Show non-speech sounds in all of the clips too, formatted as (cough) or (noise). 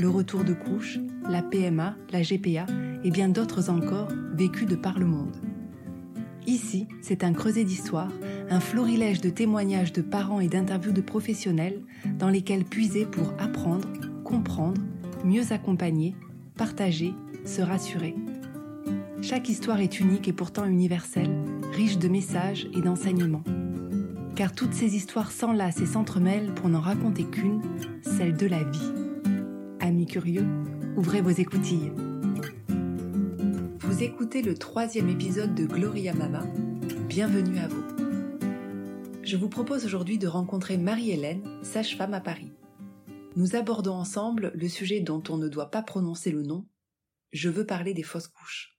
le retour de couche, la PMA, la GPA et bien d'autres encore vécus de par le monde. Ici, c'est un creuset d'histoire, un florilège de témoignages de parents et d'interviews de professionnels dans lesquels puiser pour apprendre, comprendre, mieux accompagner, partager, se rassurer. Chaque histoire est unique et pourtant universelle, riche de messages et d'enseignements. Car toutes ces histoires s'enlacent et s'entremêlent pour n'en raconter qu'une, celle de la vie. Amis curieux, ouvrez vos écoutilles. Vous écoutez le troisième épisode de Gloria Mama. Bienvenue à vous. Je vous propose aujourd'hui de rencontrer Marie-Hélène, sage-femme à Paris. Nous abordons ensemble le sujet dont on ne doit pas prononcer le nom. Je veux parler des fausses couches.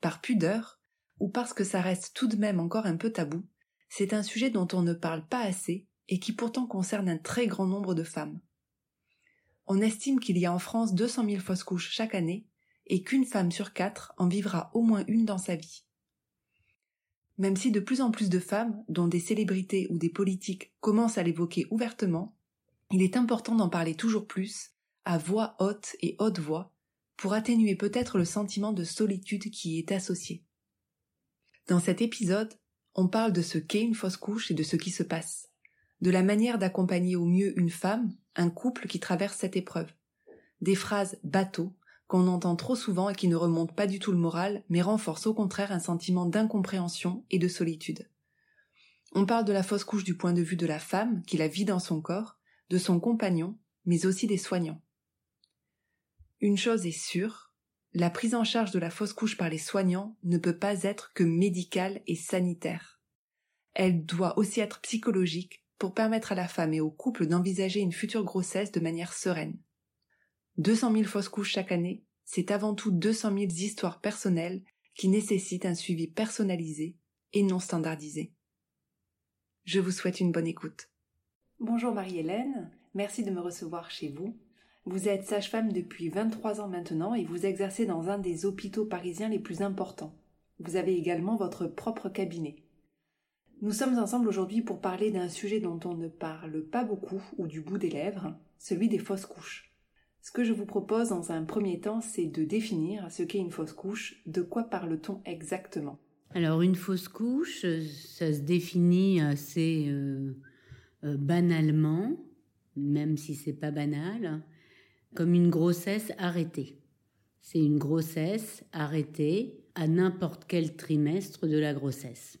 Par pudeur, ou parce que ça reste tout de même encore un peu tabou, c'est un sujet dont on ne parle pas assez et qui pourtant concerne un très grand nombre de femmes. On estime qu'il y a en France 200 000 fausses couches chaque année et qu'une femme sur quatre en vivra au moins une dans sa vie. Même si de plus en plus de femmes, dont des célébrités ou des politiques, commencent à l'évoquer ouvertement, il est important d'en parler toujours plus, à voix haute et haute voix, pour atténuer peut-être le sentiment de solitude qui y est associé. Dans cet épisode, on parle de ce qu'est une fausse couche et de ce qui se passe de la manière d'accompagner au mieux une femme, un couple qui traverse cette épreuve. Des phrases bateaux qu'on entend trop souvent et qui ne remontent pas du tout le moral, mais renforcent au contraire un sentiment d'incompréhension et de solitude. On parle de la fausse couche du point de vue de la femme qui la vit dans son corps, de son compagnon, mais aussi des soignants. Une chose est sûre, la prise en charge de la fausse couche par les soignants ne peut pas être que médicale et sanitaire. Elle doit aussi être psychologique, pour permettre à la femme et au couple d'envisager une future grossesse de manière sereine. 200 000 fausses couches chaque année, c'est avant tout 200 000 histoires personnelles qui nécessitent un suivi personnalisé et non standardisé. Je vous souhaite une bonne écoute. Bonjour Marie-Hélène, merci de me recevoir chez vous. Vous êtes sage-femme depuis 23 ans maintenant et vous exercez dans un des hôpitaux parisiens les plus importants. Vous avez également votre propre cabinet. Nous sommes ensemble aujourd'hui pour parler d'un sujet dont on ne parle pas beaucoup ou du bout des lèvres, celui des fausses couches. Ce que je vous propose dans un premier temps, c'est de définir ce qu'est une fausse couche, de quoi parle-t-on exactement? Alors une fausse couche, ça se définit assez euh, euh, banalement, même si c'est pas banal, comme une grossesse arrêtée. C'est une grossesse arrêtée à n'importe quel trimestre de la grossesse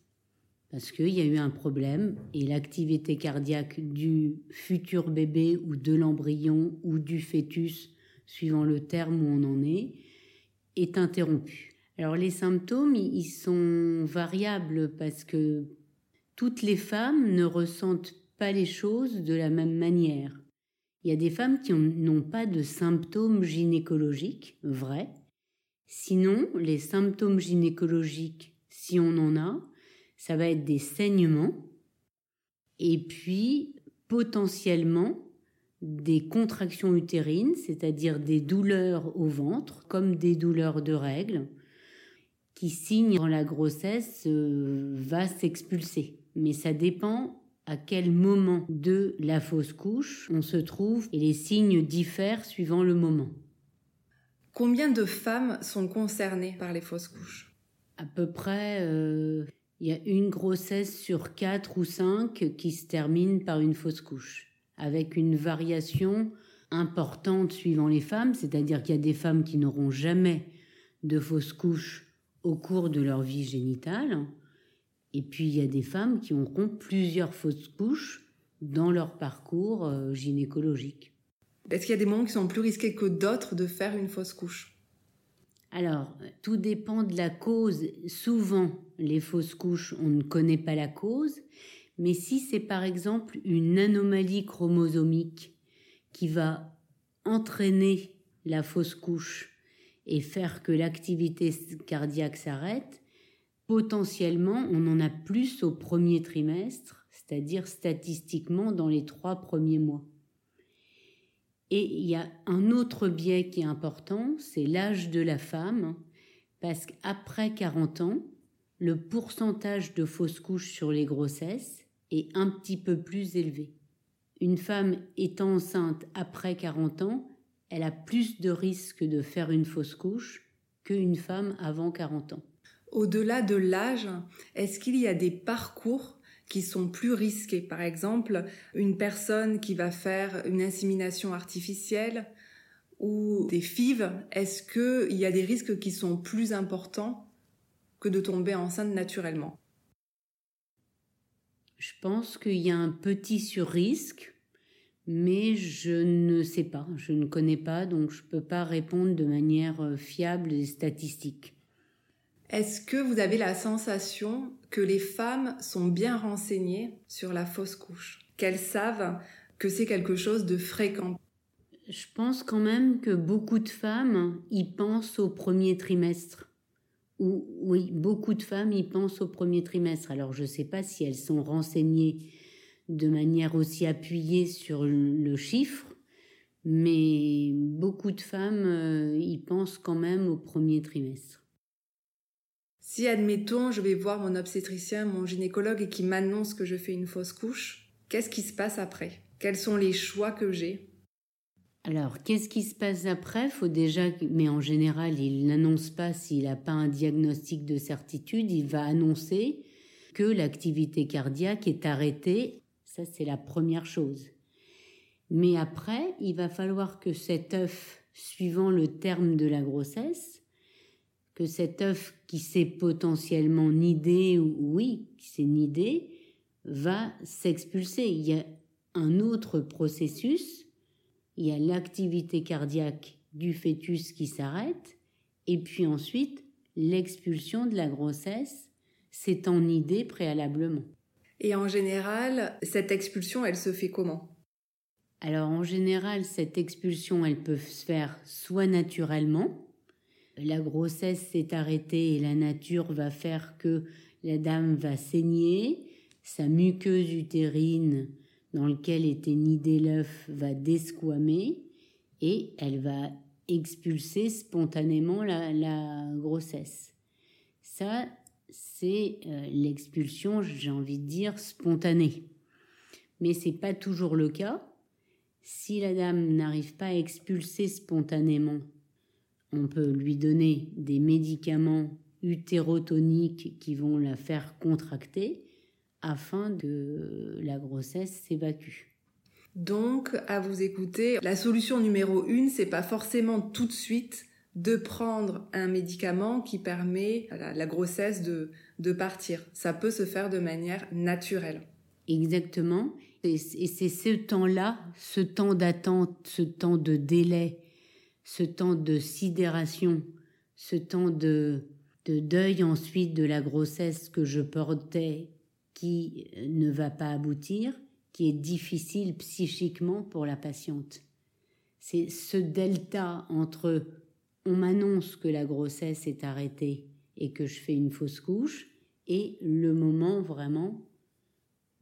parce qu'il y a eu un problème et l'activité cardiaque du futur bébé ou de l'embryon ou du fœtus, suivant le terme où on en est, est interrompue. Alors les symptômes, ils sont variables parce que toutes les femmes ne ressentent pas les choses de la même manière. Il y a des femmes qui n'ont pas de symptômes gynécologiques, vrai. Sinon, les symptômes gynécologiques, si on en a, ça va être des saignements et puis potentiellement des contractions utérines, c'est-à-dire des douleurs au ventre, comme des douleurs de règles, qui signent quand la grossesse euh, va s'expulser. Mais ça dépend à quel moment de la fausse couche on se trouve et les signes diffèrent suivant le moment. Combien de femmes sont concernées par les fausses couches? À peu près euh, il y a une grossesse sur quatre ou cinq qui se termine par une fausse couche, avec une variation importante suivant les femmes, c'est-à-dire qu'il y a des femmes qui n'auront jamais de fausse couche au cours de leur vie génitale, et puis il y a des femmes qui auront plusieurs fausses couches dans leur parcours euh, gynécologique. Est-ce qu'il y a des moments qui sont plus risqués que d'autres de faire une fausse couche? Alors, tout dépend de la cause. Souvent, les fausses couches, on ne connaît pas la cause. Mais si c'est par exemple une anomalie chromosomique qui va entraîner la fausse couche et faire que l'activité cardiaque s'arrête, potentiellement on en a plus au premier trimestre, c'est-à-dire statistiquement dans les trois premiers mois. Et il y a un autre biais qui est important, c'est l'âge de la femme, parce qu'après 40 ans, le pourcentage de fausses couches sur les grossesses est un petit peu plus élevé. Une femme étant enceinte après 40 ans, elle a plus de risques de faire une fausse couche qu'une femme avant 40 ans. Au-delà de l'âge, est-ce qu'il y a des parcours qui sont plus risqués? Par exemple, une personne qui va faire une insémination artificielle ou des FIV, est-ce qu'il y a des risques qui sont plus importants que de tomber enceinte naturellement. Je pense qu'il y a un petit sur-risque, mais je ne sais pas, je ne connais pas, donc je ne peux pas répondre de manière euh, fiable et statistique. Est-ce que vous avez la sensation que les femmes sont bien renseignées sur la fausse couche? Qu'elles savent que c'est quelque chose de fréquent? Je pense quand même que beaucoup de femmes y pensent au premier trimestre oui, beaucoup de femmes y pensent au premier trimestre. Alors je ne sais pas si elles sont renseignées de manière aussi appuyée sur le chiffre, mais beaucoup de femmes euh, y pensent quand même au premier trimestre. Si, admettons, je vais voir mon obstétricien, mon gynécologue et qui m'annonce que je fais une fausse couche, qu'est-ce qui se passe après? Quels sont les choix que j'ai? Alors, qu'est-ce qui se passe après? Faut déjà, mais en général, il n'annonce pas s'il n'a pas un diagnostic de certitude. Il va annoncer que l'activité cardiaque est arrêtée. Ça, c'est la première chose. Mais après, il va falloir que cet œuf, suivant le terme de la grossesse, que cet œuf qui s'est potentiellement nidé, ou oui, qui s'est nidé, va s'expulser. Il y a un autre processus il y a l'activité cardiaque du fœtus qui s'arrête, et puis ensuite l'expulsion de la grossesse, c'est en idée préalablement. Et en général, cette expulsion, elle se fait comment? Alors en général, cette expulsion, elle peut se faire soit naturellement, la grossesse s'est arrêtée et la nature va faire que la dame va saigner, sa muqueuse utérine dans lequel était nidé l'œuf va desquamer et elle va expulser spontanément la, grossesse. Ça, c'est euh, l'expulsion, j'ai envie de dire, spontanée. Mais c'est pas toujours le cas. Si la dame n'arrive pas à expulser spontanément, on peut lui donner des médicaments utérotoniques qui vont la faire contracter afin que la grossesse s'évacue. Donc, à vous écouter, la solution numéro une, c'est pas forcément tout de suite de prendre un médicament qui permet à la grossesse de, de partir. Ça peut se faire de manière naturelle. Exactement. Et c'est ce temps-là, ce temps d'attente, ce temps de délai, ce temps de sidération, ce temps de, de deuil ensuite de la grossesse que je portais qui ne va pas aboutir, qui est difficile psychiquement pour la patiente. C'est ce delta entre on m'annonce que la grossesse est arrêtée et que je fais une fausse couche et le moment vraiment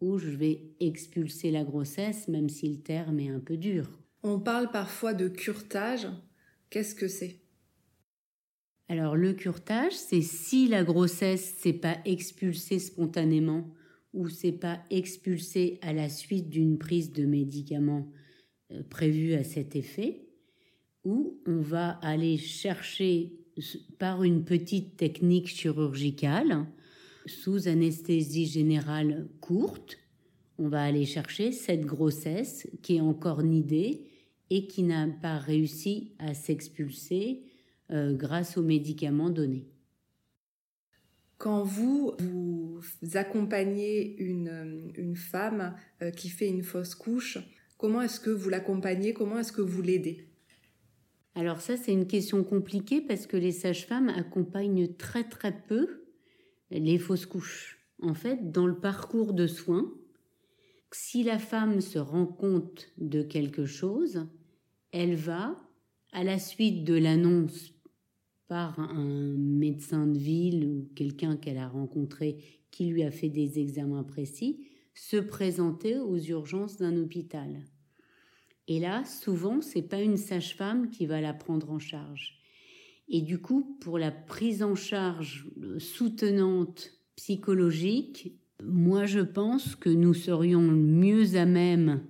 où je vais expulser la grossesse, même si le terme est un peu dur. On parle parfois de curtage. Qu'est-ce que c'est? Alors le curtage, c'est si la grossesse s'est pas expulsée spontanément ou c'est pas expulsé à la suite d'une prise de médicaments euh, prévue à cet effet, ou on va aller chercher par une petite technique chirurgicale, sous anesthésie générale courte, on va aller chercher cette grossesse qui est encore nidée et qui n'a pas réussi à s'expulser euh, grâce aux médicaments donnés. Quand vous, vous accompagnez une, une femme euh, qui fait une fausse couche, comment est-ce que vous l'accompagnez? Comment est-ce que vous l'aidez? Alors ça, c'est une question compliquée parce que les sages-femmes accompagnent très très peu les fausses couches. En fait, dans le parcours de soins, si la femme se rend compte de quelque chose, elle va, à la suite de l'annonce par un médecin de ville ou quelqu'un qu'elle a rencontré qui lui a fait des examens précis, se présenter aux urgences d'un hôpital. Et là, souvent, c'est pas une sage-femme qui va la prendre en charge. Et du coup, pour la prise en charge soutenante psychologique, moi je pense que nous serions mieux à même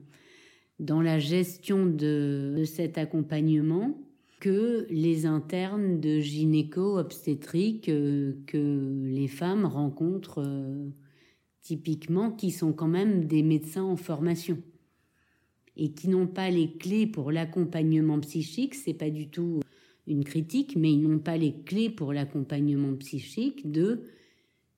dans la gestion de, cet accompagnement que les internes de gynéco-obstétrique euh, que les femmes rencontrent euh, typiquement, qui sont quand même des médecins en formation. Et qui n'ont pas les clés pour l'accompagnement psychique, c'est pas du tout une critique, mais ils n'ont pas les clés pour l'accompagnement psychique de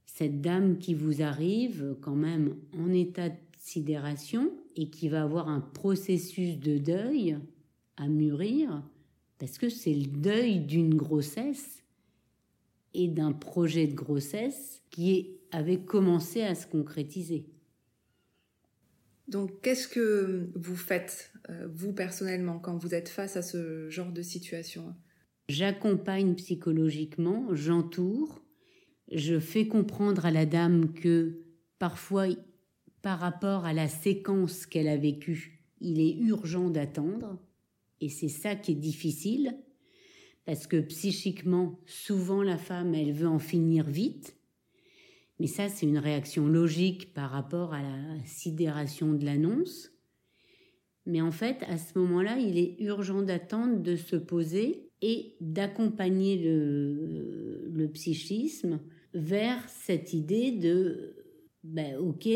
cette dame qui vous arrive quand même en état de sidération et qui va avoir un processus de deuil à mûrir, parce que c'est le deuil d'une grossesse et d'un projet de grossesse qui avait commencé à se concrétiser. Donc, qu'est-ce que vous faites, euh, vous personnellement, quand vous êtes face à ce genre de situation? J'accompagne psychologiquement, j'entoure, je fais comprendre à la dame que parfois, par rapport à la séquence qu'elle a vécue, il est urgent d'attendre, et c'est ça qui est difficile, parce que psychiquement, souvent la femme, elle veut en finir vite, mais ça, c'est une réaction logique par rapport à la sidération de l'annonce. Mais en fait, à ce moment-là, il est urgent d'attendre, de se poser et d'accompagner le, psychisme vers cette idée de ben, ok,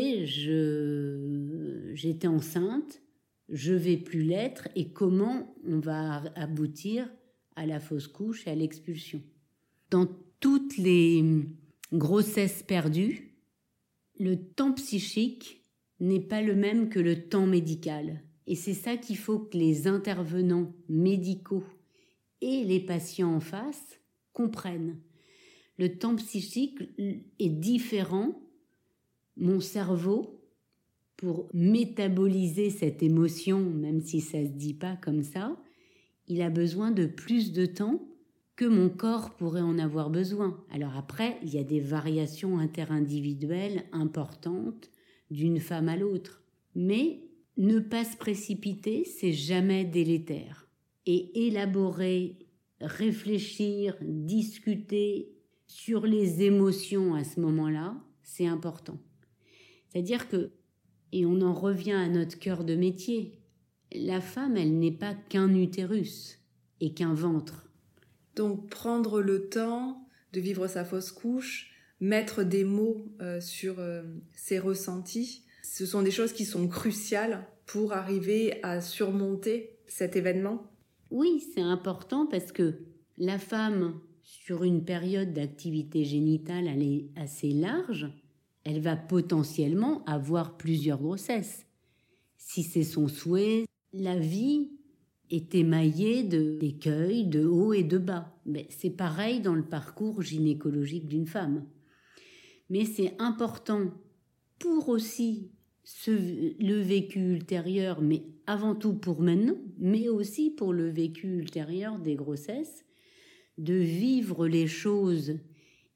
j'étais enceinte, je vais plus l'être et comment on va aboutir à la fausse couche et à l'expulsion. Dans toutes les grossesse perdue, le temps psychique n'est pas le même que le temps médical. Et c'est ça qu'il faut que les intervenants médicaux et les patients en face comprennent. Le temps psychique est différent. Mon cerveau, pour métaboliser cette émotion, même si ça ne se dit pas comme ça, il a besoin de plus de temps que mon corps pourrait en avoir besoin. Alors après, il y a des variations interindividuelles importantes d'une femme à l'autre. Mais ne pas se précipiter, c'est jamais délétère. Et élaborer, réfléchir, discuter sur les émotions à ce moment-là, c'est important. C'est-à-dire que, et on en revient à notre cœur de métier, la femme, elle n'est pas qu'un utérus et qu'un ventre. Donc prendre le temps de vivre sa fausse couche, mettre des mots euh, sur euh, ses ressentis, ce sont des choses qui sont cruciales pour arriver à surmonter cet événement. Oui, c'est important parce que la femme, sur une période d'activité génitale assez large, elle va potentiellement avoir plusieurs grossesses. Si c'est son souhait, la vie est émaillé d'écueils, de hauts et de bas. Mais c'est pareil dans le parcours gynécologique d'une femme. Mais c'est important pour aussi le vécu ultérieur, mais avant tout pour maintenant, mais aussi pour le vécu ultérieur des grossesses, de vivre les choses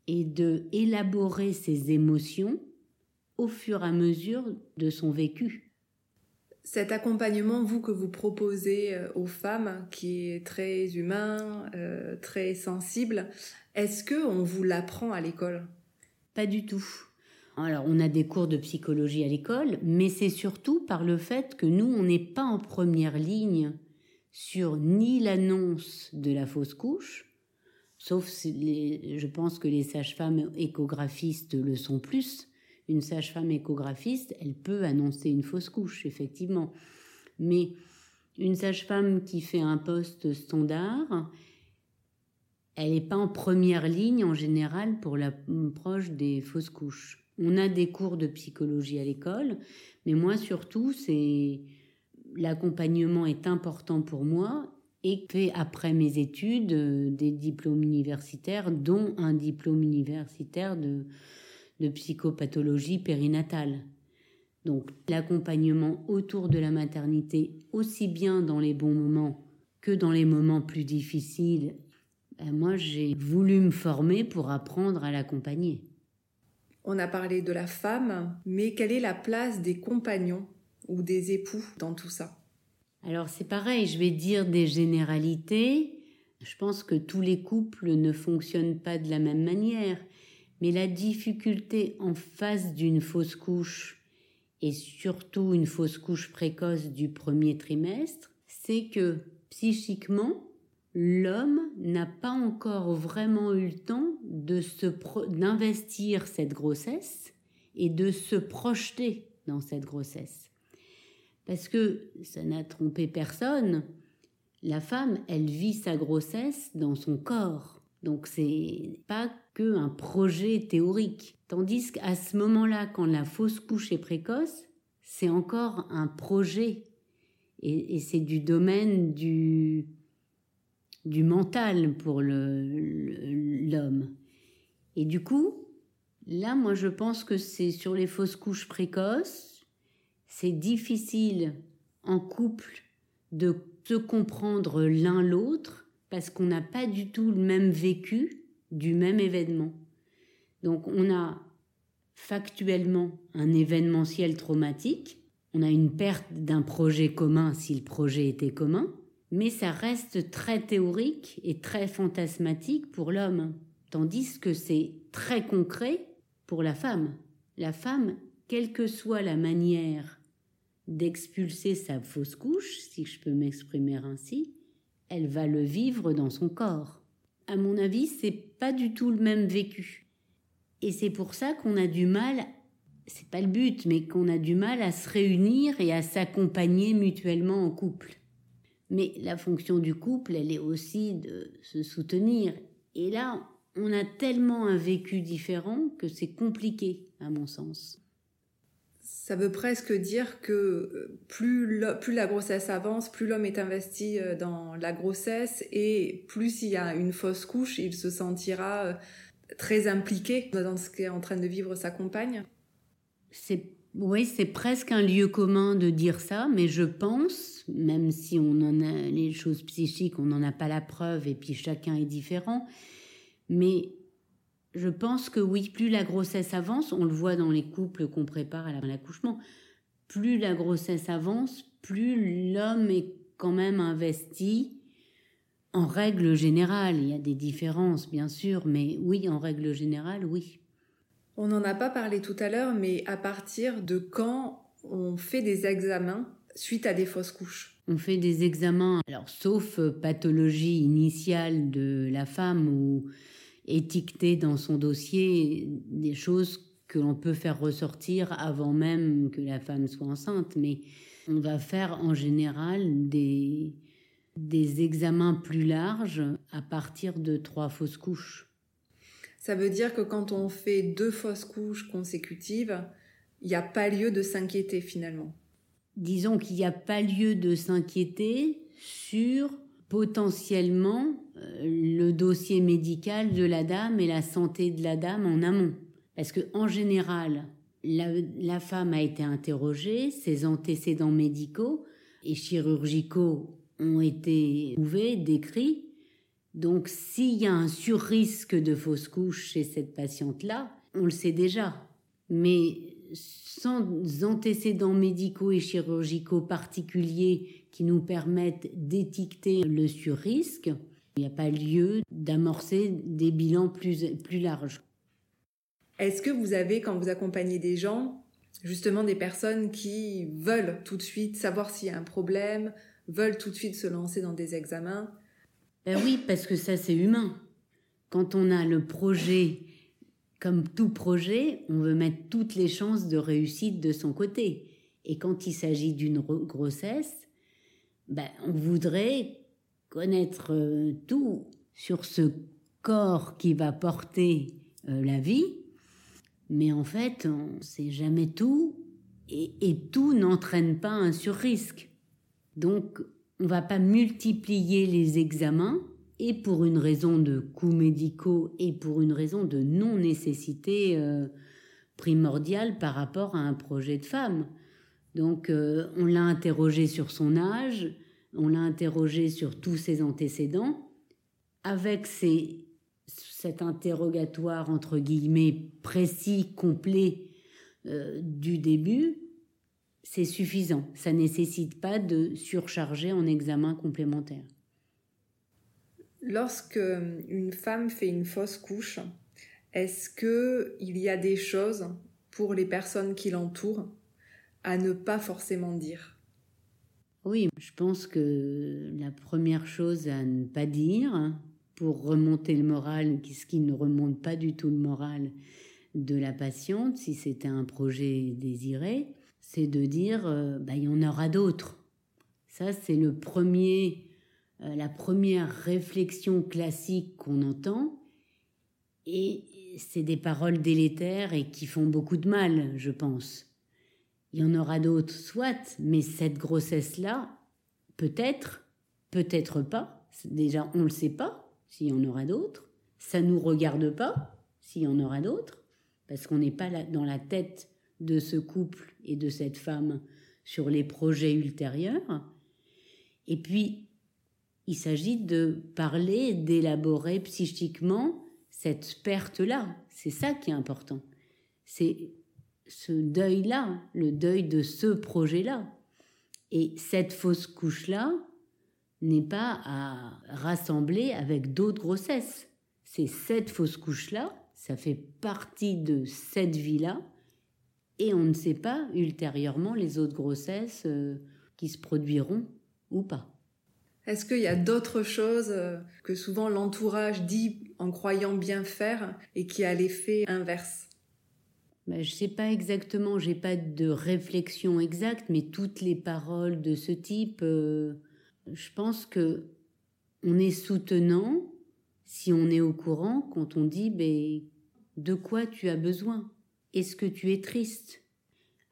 et de élaborer ses émotions au fur et à mesure de son vécu cet accompagnement, vous, que vous proposez euh, aux femmes, qui est très humain, euh, très sensible, est-ce que on vous l'apprend à l'école? Pas du tout. Alors, on a des cours de psychologie à l'école, mais c'est surtout par le fait que nous, on n'est pas en première ligne sur ni l'annonce de la fausse couche, sauf si je pense que les sages-femmes échographistes le sont plus, une sage-femme échographiste, elle peut annoncer une fausse couche, effectivement. Mais une sage-femme qui fait un poste standard, elle n'est pas en première ligne en général pour l'approche des fausses couches. On a des cours de psychologie à l'école, mais moi surtout, c'est l'accompagnement est important pour moi et fait après mes études euh, des diplômes universitaires, dont un diplôme universitaire de psychopathologie périnatale. Donc l'accompagnement autour de la maternité, aussi bien dans les bons moments que dans les moments plus difficiles, ben moi j'ai voulu me former pour apprendre à l'accompagner. On a parlé de la femme, mais quelle est la place des compagnons ou des époux dans tout ça? Alors c'est pareil, je vais dire des généralités. Je pense que tous les couples ne fonctionnent pas de la même manière, mais la difficulté en face d'une fausse couche, et surtout une fausse couche précoce du premier trimestre, c'est que psychiquement, l'homme n'a pas encore vraiment eu le temps de se d'investir cette grossesse et de se projeter dans cette grossesse. Parce que ça n'a trompé personne, la femme, elle vit sa grossesse dans son corps. Donc c'est pas que un projet théorique. Tandis qu'à ce moment-là, quand la fausse couche est précoce, c'est encore un projet. Et, c'est du domaine du, du mental pour l'homme. Et du coup, là, moi, je pense que c'est sur les fausses couches précoces, c'est difficile en couple de se comprendre l'un l'autre parce qu'on n'a pas du tout le même vécu du même événement. Donc on a factuellement un événementiel traumatique, on a une perte d'un projet commun si le projet était commun, mais ça reste très théorique et très fantasmatique pour l'homme, tandis que c'est très concret pour la femme. La femme, quelle que soit la manière d'expulser sa fausse couche, si je peux m'exprimer ainsi, elle va le vivre dans son corps. À mon avis, c'est pas du tout le même vécu. Et c'est pour ça qu'on a du mal, c'est pas le but, mais qu'on a du mal à se réunir et à s'accompagner mutuellement en couple. Mais la fonction du couple, elle est aussi de se soutenir. Et là, on a tellement un vécu différent que c'est compliqué, à mon sens. Ça veut presque dire que euh, plus, plus la grossesse avance, plus l'homme est investi euh, dans la grossesse et plus il y a une fausse couche, il se sentira euh, très impliqué dans ce qu'est en train de vivre sa compagne. C'est oui, c'est presque un lieu commun de dire ça, mais je pense, même si on en a les choses psychiques, on n'en a pas la preuve et puis chacun est différent, mais je pense que oui, plus la grossesse avance, on le voit dans les couples qu'on prépare à l'accouchement, plus la grossesse avance, plus l'homme est quand même investi. En règle générale, il y a des différences bien sûr, mais oui, en règle générale, oui. On n'en a pas parlé tout à l'heure, mais à partir de quand on fait des examens suite à des fausses couches? On fait des examens, alors sauf pathologie initiale de la femme ou étiqueter dans son dossier des choses que l'on peut faire ressortir avant même que la femme soit enceinte, mais on va faire en général des, des examens plus larges à partir de trois fausses couches. Ça veut dire que quand on fait deux fausses couches consécutives, il n'y a pas lieu de s'inquiéter finalement. Disons qu'il n'y a pas lieu de s'inquiéter sur potentiellement le dossier médical de la dame et la santé de la dame en amont. Parce que en général, la, la femme a été interrogée, ses antécédents médicaux et chirurgicaux ont été trouvés, décrits, donc, s'il y a un surrisque de fausse couche chez cette patiente-là, on le sait déjà. Mais sans antécédents médicaux et chirurgicaux particuliers qui nous permettent d'étiqueter le surrisque, il n'y a pas lieu d'amorcer des bilans plus, plus larges. Est-ce que vous avez, quand vous accompagnez des gens, justement des personnes qui veulent tout de suite savoir s'il y a un problème, veulent tout de suite se lancer dans des examens? Ben oui, parce que ça c'est humain. Quand on a le projet, comme tout projet, on veut mettre toutes les chances de réussite de son côté. Et quand il s'agit d'une grossesse, ben, on voudrait connaître euh, tout sur ce corps qui va porter euh, la vie. Mais en fait, on ne sait jamais tout et, tout n'entraîne pas un surrisque. Donc, on va pas multiplier les examens et pour une raison de coûts médicaux et pour une raison de non-nécessité euh, primordiale par rapport à un projet de femme. Donc on l'a interrogé sur son âge, on l'a interrogé sur tous ses antécédents. Avec cet interrogatoire, entre guillemets, précis, complet euh, du début, c'est suffisant. Ça ne nécessite pas de surcharger en examen complémentaire. Lorsque une femme fait une fausse couche, est-ce qu'il y a des choses pour les personnes qui l'entourent à ne pas forcément dire? Oui, je pense que la première chose à ne pas dire pour remonter le moral, ce qui ne remonte pas du tout le moral de la patiente, si c'était un projet désiré, c'est de dire euh, bah, il y en aura d'autres. Ça, c'est le premier, euh, la première réflexion classique qu'on entend. Et c'est des paroles délétères et qui font beaucoup de mal, je pense. Il y en aura d'autres, soit, mais cette grossesse-là, peut-être, peut-être pas. Déjà, on ne le sait pas s'il y en aura d'autres. Ça ne nous regarde pas s'il y en aura d'autres, parce qu'on n'est pas dans la tête de ce couple et de cette femme sur les projets ultérieurs. Et puis, il s'agit de parler, d'élaborer psychiquement cette perte-là. C'est ça qui est important. C'est ce deuil-là, le deuil de ce projet-là. Et cette fausse couche-là n'est pas à rassembler avec d'autres grossesses. C'est cette fausse couche-là, ça fait partie de cette vie-là, et on ne sait pas ultérieurement les autres grossesses euh, qui se produiront ou pas. Est-ce qu'il y a d'autres choses euh, que souvent l'entourage dit en croyant bien faire et qui a l'effet inverse? Ben, Je ne sais pas exactement, j'ai pas de réflexion exacte, mais toutes les paroles de ce type, euh, je pense que on est soutenant si on est au courant quand on dit ben, de quoi tu as besoin? Est-ce que tu es triste?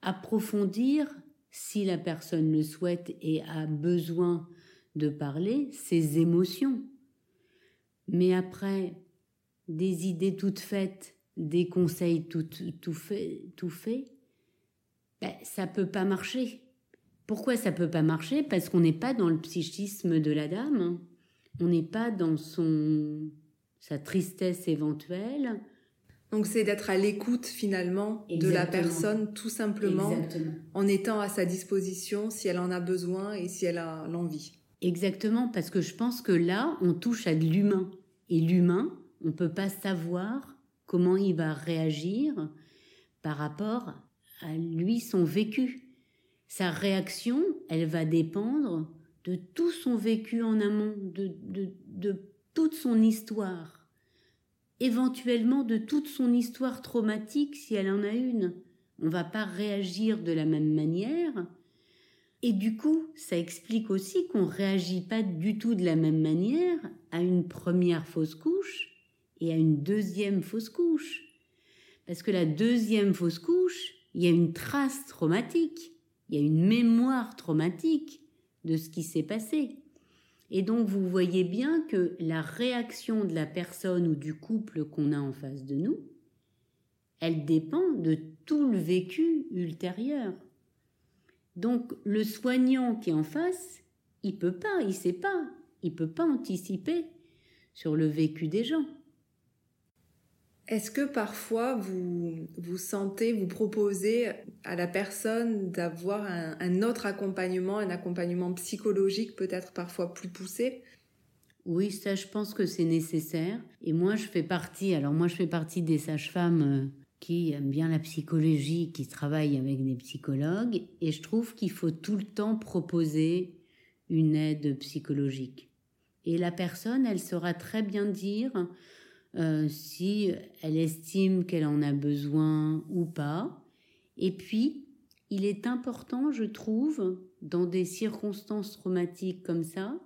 Approfondir si la personne le souhaite et a besoin de parler ses émotions. Mais après, des idées toutes faites, des conseils tout, tout faits, tout fait, ben, ça peut pas marcher. Pourquoi ça peut pas marcher? Parce qu'on n'est pas dans le psychisme de la dame, hein. on n'est pas dans son sa tristesse éventuelle. Donc c'est d'être à l'écoute finalement de la personne tout simplement en étant à sa disposition si elle en a besoin et si elle a l'envie. Exactement, parce que je pense que là, on touche à de l'humain. Et l'humain, on ne peut pas savoir comment il va réagir par rapport à lui, son vécu. Sa réaction, elle va dépendre de tout son vécu en amont, de, de, de toute son histoire, éventuellement de toute son histoire traumatique si elle en a une. On va pas réagir de la même manière et du coup, ça explique aussi qu'on ne réagit pas du tout de la même manière à une première fausse couche et à une deuxième fausse couche. Parce que la deuxième fausse couche, il y a une trace traumatique, il y a une mémoire traumatique de ce qui s'est passé. Et donc vous voyez bien que la réaction de la personne ou du couple qu'on a en face de nous, elle dépend de tout le vécu ultérieur. Donc le soignant qui est en face, il peut pas, il sait pas, il peut pas anticiper sur le vécu des gens. Est-ce que parfois vous vous sentez, vous proposez à la personne d'avoir un, autre accompagnement, un accompagnement psychologique peut-être parfois plus poussé? Oui, ça je pense que c'est nécessaire. Et moi je fais partie, alors moi je fais partie des sages-femmes euh, qui aime bien la psychologie, qui travaille avec des psychologues, et je trouve qu'il faut tout le temps proposer une aide psychologique. Et la personne, elle saura très bien dire euh, si elle estime qu'elle en a besoin ou pas. Et puis, il est important, je trouve, dans des circonstances traumatiques comme ça,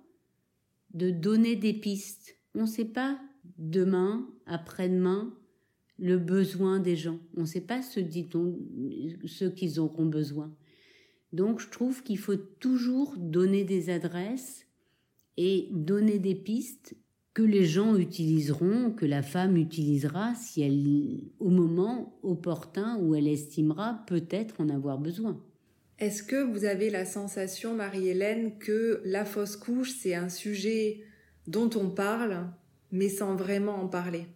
de donner des pistes. On ne sait pas demain, après-demain, le besoin des gens. On ne sait pas ce, ce qu'ils auront besoin. Donc je trouve qu'il faut toujours donner des adresses et donner des pistes que les gens utiliseront, que la femme utilisera si elle, au moment opportun où elle estimera peut-être en avoir besoin. Est-ce que vous avez la sensation, Marie-Hélène, que la fausse couche, c'est un sujet dont on parle, mais sans vraiment en parler?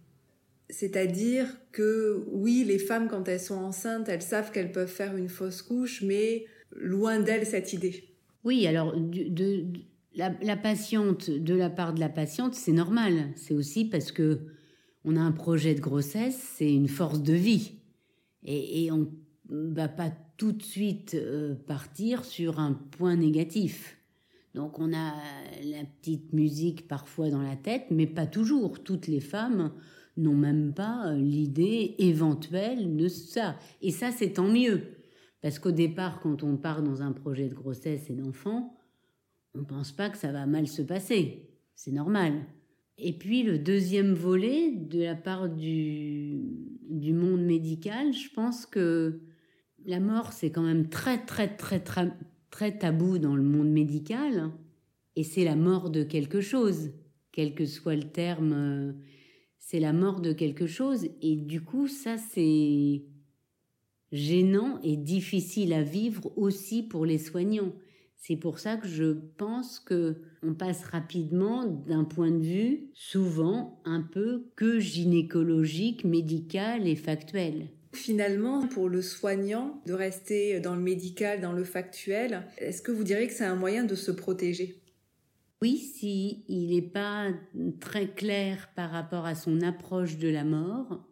C'est-à-dire que oui, les femmes, quand elles sont enceintes, elles savent qu'elles peuvent faire une fausse couche, mais loin d'elles cette idée. Oui, alors de, la, patiente, de la part de la patiente, c'est normal. C'est aussi parce que on a un projet de grossesse, c'est une force de vie. Et, on va pas tout de suite euh, partir sur un point négatif. Donc on a la petite musique parfois dans la tête, mais pas toujours. Toutes les femmes n'ont même pas euh, l'idée éventuelle de ça. Et ça, c'est tant mieux. Parce qu'au départ, quand on part dans un projet de grossesse et d'enfant, on ne pense pas que ça va mal se passer. C'est normal. Et puis le deuxième volet, de la part du, du monde médical, je pense que la mort, c'est quand même très, très, très, très, très tabou dans le monde médical. Et c'est la mort de quelque chose, quel que soit le terme. Euh, c'est la mort de quelque chose. Et du coup, ça, c'est gênant et difficile à vivre aussi pour les soignants. C'est pour ça que je pense que on passe rapidement d'un point de vue souvent un peu que gynécologique, médical et factuel. Finalement, pour le soignant, de rester dans le médical, dans le factuel, est-ce que vous diriez que c'est un moyen de se protéger? Oui, si il n'est pas très clair par rapport à son approche de la mort,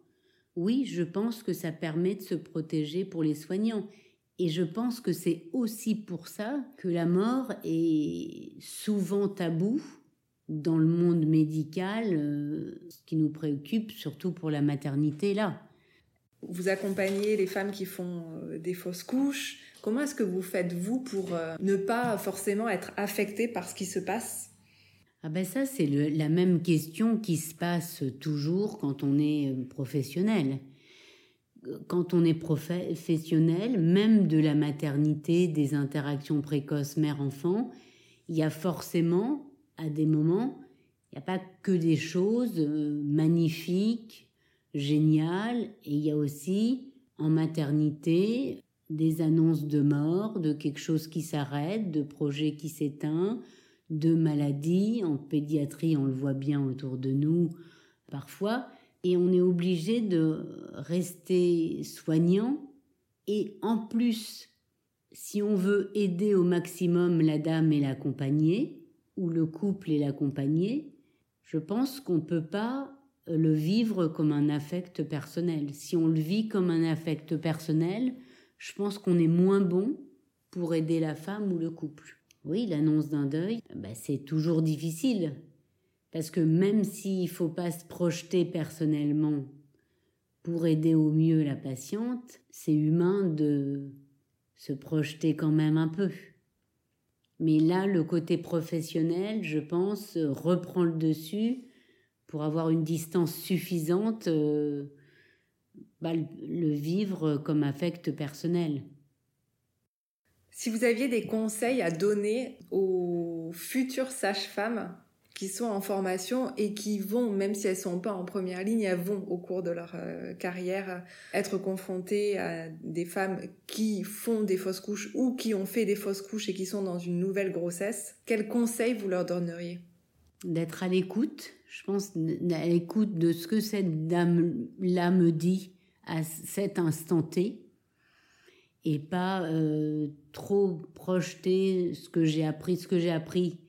oui, je pense que ça permet de se protéger pour les soignants. Et je pense que c'est aussi pour ça que la mort est souvent tabou dans le monde médical, euh, ce qui nous préoccupe surtout pour la maternité là. Vous accompagnez les femmes qui font euh, des fausses couches. Comment est-ce que vous faites, vous, pour euh, ne pas forcément être affecté par ce qui se passe? Ah ben ça, c'est la même question qui se passe toujours quand on est professionnel. Quand on est professionnel, même de la maternité, des interactions précoces mère-enfant, il y a forcément, à des moments, il n'y a pas que des choses magnifiques, génial. Et il y a aussi en maternité des annonces de mort, de quelque chose qui s'arrête, de projets qui s'éteint, de maladies. En pédiatrie, on le voit bien autour de nous parfois. Et on est obligé de rester soignant. Et en plus, si on veut aider au maximum la dame et l'accompagner, ou le couple et l'accompagner, je pense qu'on ne peut pas le vivre comme un affect personnel. Si on le vit comme un affect personnel, je pense qu'on est moins bon pour aider la femme ou le couple. Oui, l'annonce d'un deuil, bah, c'est toujours difficile. Parce que même s'il ne faut pas se projeter personnellement pour aider au mieux la patiente, c'est humain de se projeter quand même un peu. Mais là, le côté professionnel, je pense, reprend le dessus pour avoir une distance suffisante, euh, bah, le vivre comme affect personnel. Si vous aviez des conseils à donner aux futures sages-femmes qui sont en formation et qui vont, même si elles sont pas en première ligne, elles vont au cours de leur euh, carrière être confrontées à des femmes qui font des fausses couches ou qui ont fait des fausses couches et qui sont dans une nouvelle grossesse, quels conseils vous leur donneriez? D'être à l'écoute, je pense, à l'écoute de ce que cette dame-là me dit à cet instant T et pas euh, trop projeter ce que j'ai appris. Ce que j'ai appris,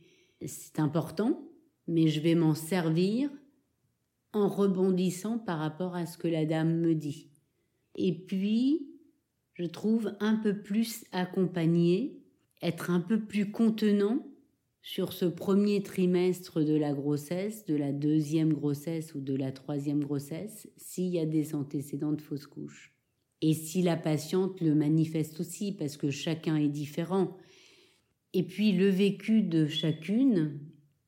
c'est important, mais je vais m'en servir en rebondissant par rapport à ce que la dame me dit. Et puis, je trouve un peu plus accompagné, être un peu plus contenant sur ce premier trimestre de la grossesse, de la deuxième grossesse ou de la troisième grossesse, s'il y a des antécédents de fausse couche. Et si la patiente le manifeste aussi, parce que chacun est différent. Et puis le vécu de chacune,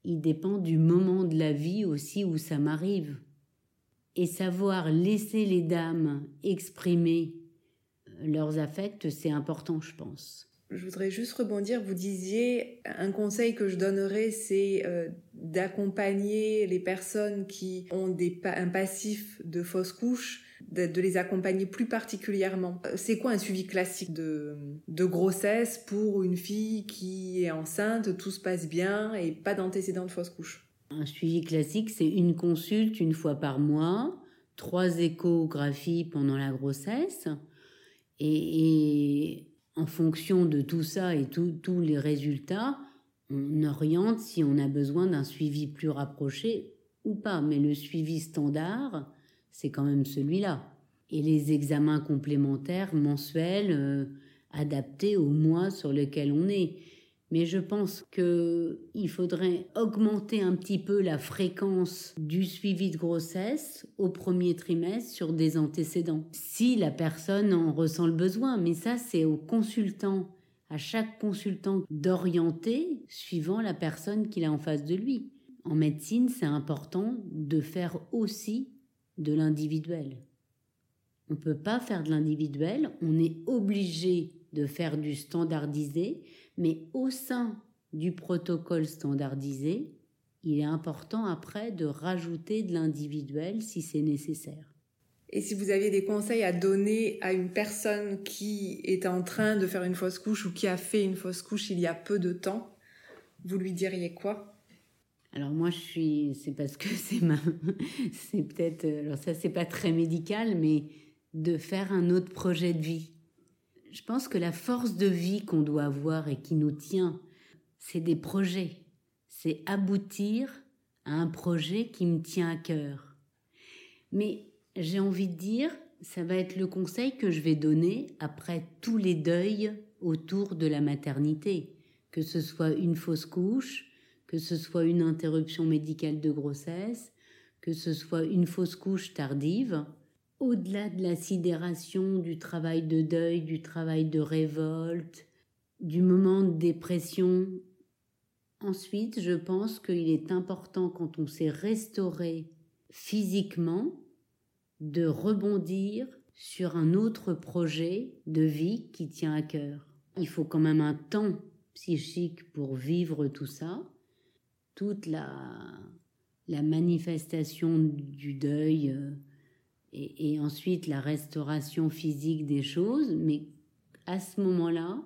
il dépend du moment de la vie aussi où ça m'arrive. Et savoir laisser les dames exprimer leurs affects, c'est important, je pense je voudrais juste rebondir. Vous disiez un conseil que je donnerais, c'est euh, d'accompagner les personnes qui ont un passif de fausse couche de, les accompagner plus particulièrement. Euh, c'est quoi un suivi classique de, de grossesse pour une fille qui est enceinte, tout se passe bien et pas d'antécédent de fausse couche? Un suivi classique, c'est une consulte une fois par mois, trois échographies pendant la grossesse et, en fonction de tout ça et tous les résultats, on oriente si on a besoin d'un suivi plus rapproché ou pas. Mais le suivi standard, c'est quand même celui-là. Et les examens complémentaires mensuels euh, adaptés au mois sur lequel on est. Mais je pense qu'il faudrait augmenter un petit peu la fréquence du suivi de grossesse au premier trimestre sur des antécédents. Si la personne en ressent le besoin, mais ça c'est au consultant, à chaque consultant d'orienter suivant la personne qu'il a en face de lui. En médecine, c'est important de faire aussi de l'individuel. On ne peut pas faire de l'individuel, on est obligé de faire du standardisé, mais au sein du protocole standardisé, il est important après de rajouter de l'individuel si c'est nécessaire. Et si vous aviez des conseils à donner à une personne qui est en train de faire une fausse couche ou qui a fait une fausse couche il y a peu de temps, vous lui diriez quoi? Alors moi je suis, c'est parce que (laughs) c'est ma, c'est peut-être, alors ça c'est pas très médical, mais de faire un autre projet de vie. Je pense que la force de vie qu'on doit avoir et qui nous tient, c'est des projets. C'est aboutir à un projet qui me tient à cœur. Mais j'ai envie de dire, ça va être le conseil que je vais donner après tous les deuils autour de la maternité, que ce soit une fausse couche, que ce soit une interruption médicale de grossesse, que ce soit une fausse couche tardive, au-delà de la sidération, du travail de deuil, du travail de révolte, du moment de dépression. Ensuite, je pense qu'il est important quand on s'est restauré physiquement de rebondir sur un autre projet de vie qui tient à cœur. Il faut quand même un temps psychique pour vivre tout ça, toute la, la manifestation du deuil, euh, et, ensuite la restauration physique des choses, mais à ce moment-là,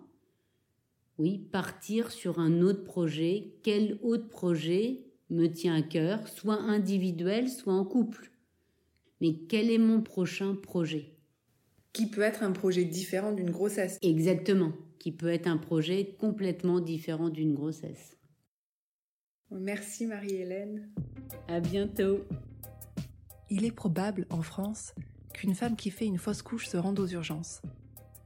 oui, partir sur un autre projet. Quel autre projet me tient à cœur, soit individuel, soit en couple Mais quel est mon prochain projet? Qui peut être un projet différent d'une grossesse? Exactement, qui peut être un projet complètement différent d'une grossesse. Merci Marie-Hélène. À bientôt. Il est probable, en France, qu'une femme qui fait une fausse couche se rende aux urgences.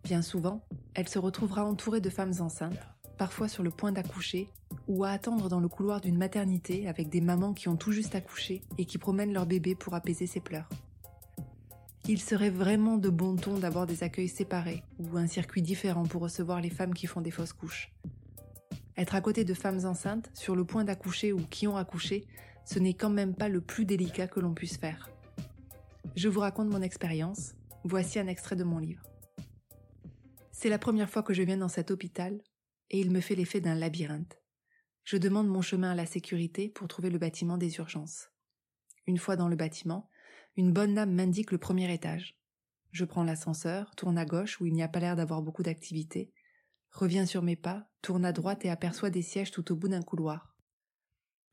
Bien souvent, elle se retrouvera entourée de femmes enceintes, parfois sur le point d'accoucher, ou à attendre dans le couloir d'une maternité avec des mamans qui ont tout juste accouché et qui promènent leur bébé pour apaiser ses pleurs. Il serait vraiment de bon ton d'avoir des accueils séparés ou un circuit différent pour recevoir les femmes qui font des fausses couches. Être à côté de femmes enceintes, sur le point d'accoucher ou qui ont accouché, ce n'est quand même pas le plus délicat que l'on puisse faire. Je vous raconte mon expérience. Voici un extrait de mon livre. C'est la première fois que je viens dans cet hôpital et il me fait l'effet d'un labyrinthe. Je demande mon chemin à la sécurité pour trouver le bâtiment des urgences. Une fois dans le bâtiment, une bonne dame m'indique le premier étage. Je prends l'ascenseur, tourne à gauche où il n'y a pas l'air d'avoir beaucoup d'activité, reviens sur mes pas, tourne à droite et aperçois des sièges tout au bout d'un couloir.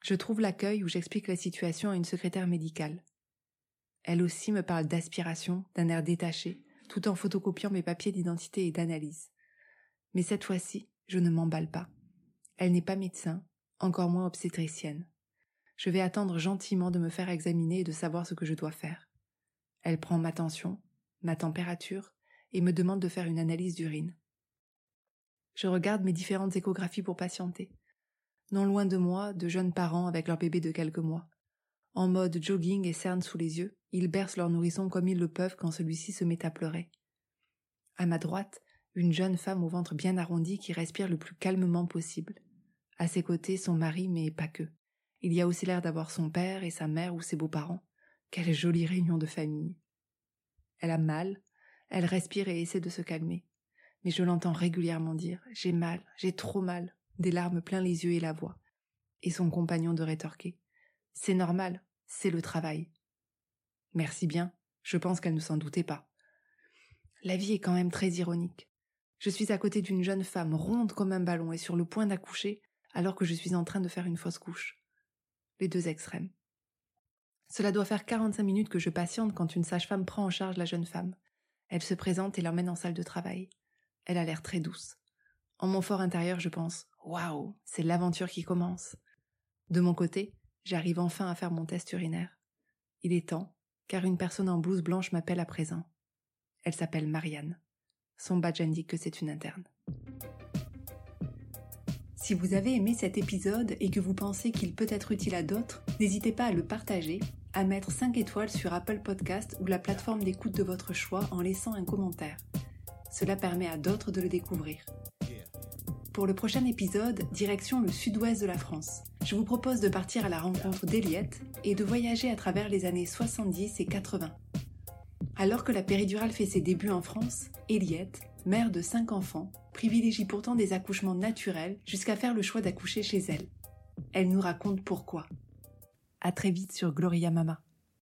Je trouve l'accueil où j'explique la situation à une secrétaire médicale. Elle aussi me parle d'aspiration, d'un air détaché, tout en photocopiant mes papiers d'identité et d'analyse. Mais cette fois-ci, je ne m'emballe pas. Elle n'est pas médecin, encore moins obstétricienne. Je vais attendre gentiment de me faire examiner et de savoir ce que je dois faire. Elle prend ma tension, ma température, et me demande de faire une analyse d'urine. Je regarde mes différentes échographies pour patienter. Non loin de moi, de jeunes parents avec leur bébé de quelques mois. En mode jogging et cernes sous les yeux, ils bercent leur nourrisson comme ils le peuvent quand celui-ci se met à pleurer. À ma droite, une jeune femme au ventre bien arrondi qui respire le plus calmement possible. À ses côtés, son mari, mais pas que. Il y a aussi l'air d'avoir son père et sa mère ou ses beaux-parents. Quelle jolie réunion de famille. Elle a mal, elle respire et essaie de se calmer. Mais je l'entends régulièrement dire J'ai mal, j'ai trop mal, des larmes plein les yeux et la voix. Et son compagnon de rétorquer C'est normal, c'est le travail. Merci bien, Je pense qu'elle ne s'en doutait pas. La vie est quand même très ironique. Je suis à côté d'une jeune femme ronde comme un ballon et sur le point d'accoucher alors que je suis en train de faire une fausse couche. Les deux extrêmes. Cela doit faire 45 minutes que je patiente quand une sage-femme prend en charge la jeune femme. Elle se présente et l'emmène en salle de travail. Elle a l'air très douce. En mon fort intérieur, je pense Waouh, c'est l'aventure qui commence. De mon côté, j'arrive enfin à faire mon test urinaire. Il est temps, car une personne en blouse blanche m'appelle à présent. Elle s'appelle Marianne. Son badge indique que c'est une interne. Si vous avez aimé cet épisode et que vous pensez qu'il peut être utile à d'autres, n'hésitez pas à le partager, à mettre 5 étoiles sur Apple Podcast ou la plateforme d'écoute de votre choix en laissant un commentaire. Cela permet à d'autres de le découvrir. Pour le prochain épisode, direction le sud-ouest de la France. Je vous propose de partir à la rencontre d'Eliette et de voyager à travers les années 70 et 80. Alors que la péridurale fait ses débuts en France, Eliette, mère de cinq enfants, privilégie pourtant des accouchements naturels jusqu'à faire le choix d'accoucher chez elle. Elle nous raconte pourquoi. À très vite sur Gloria Mama.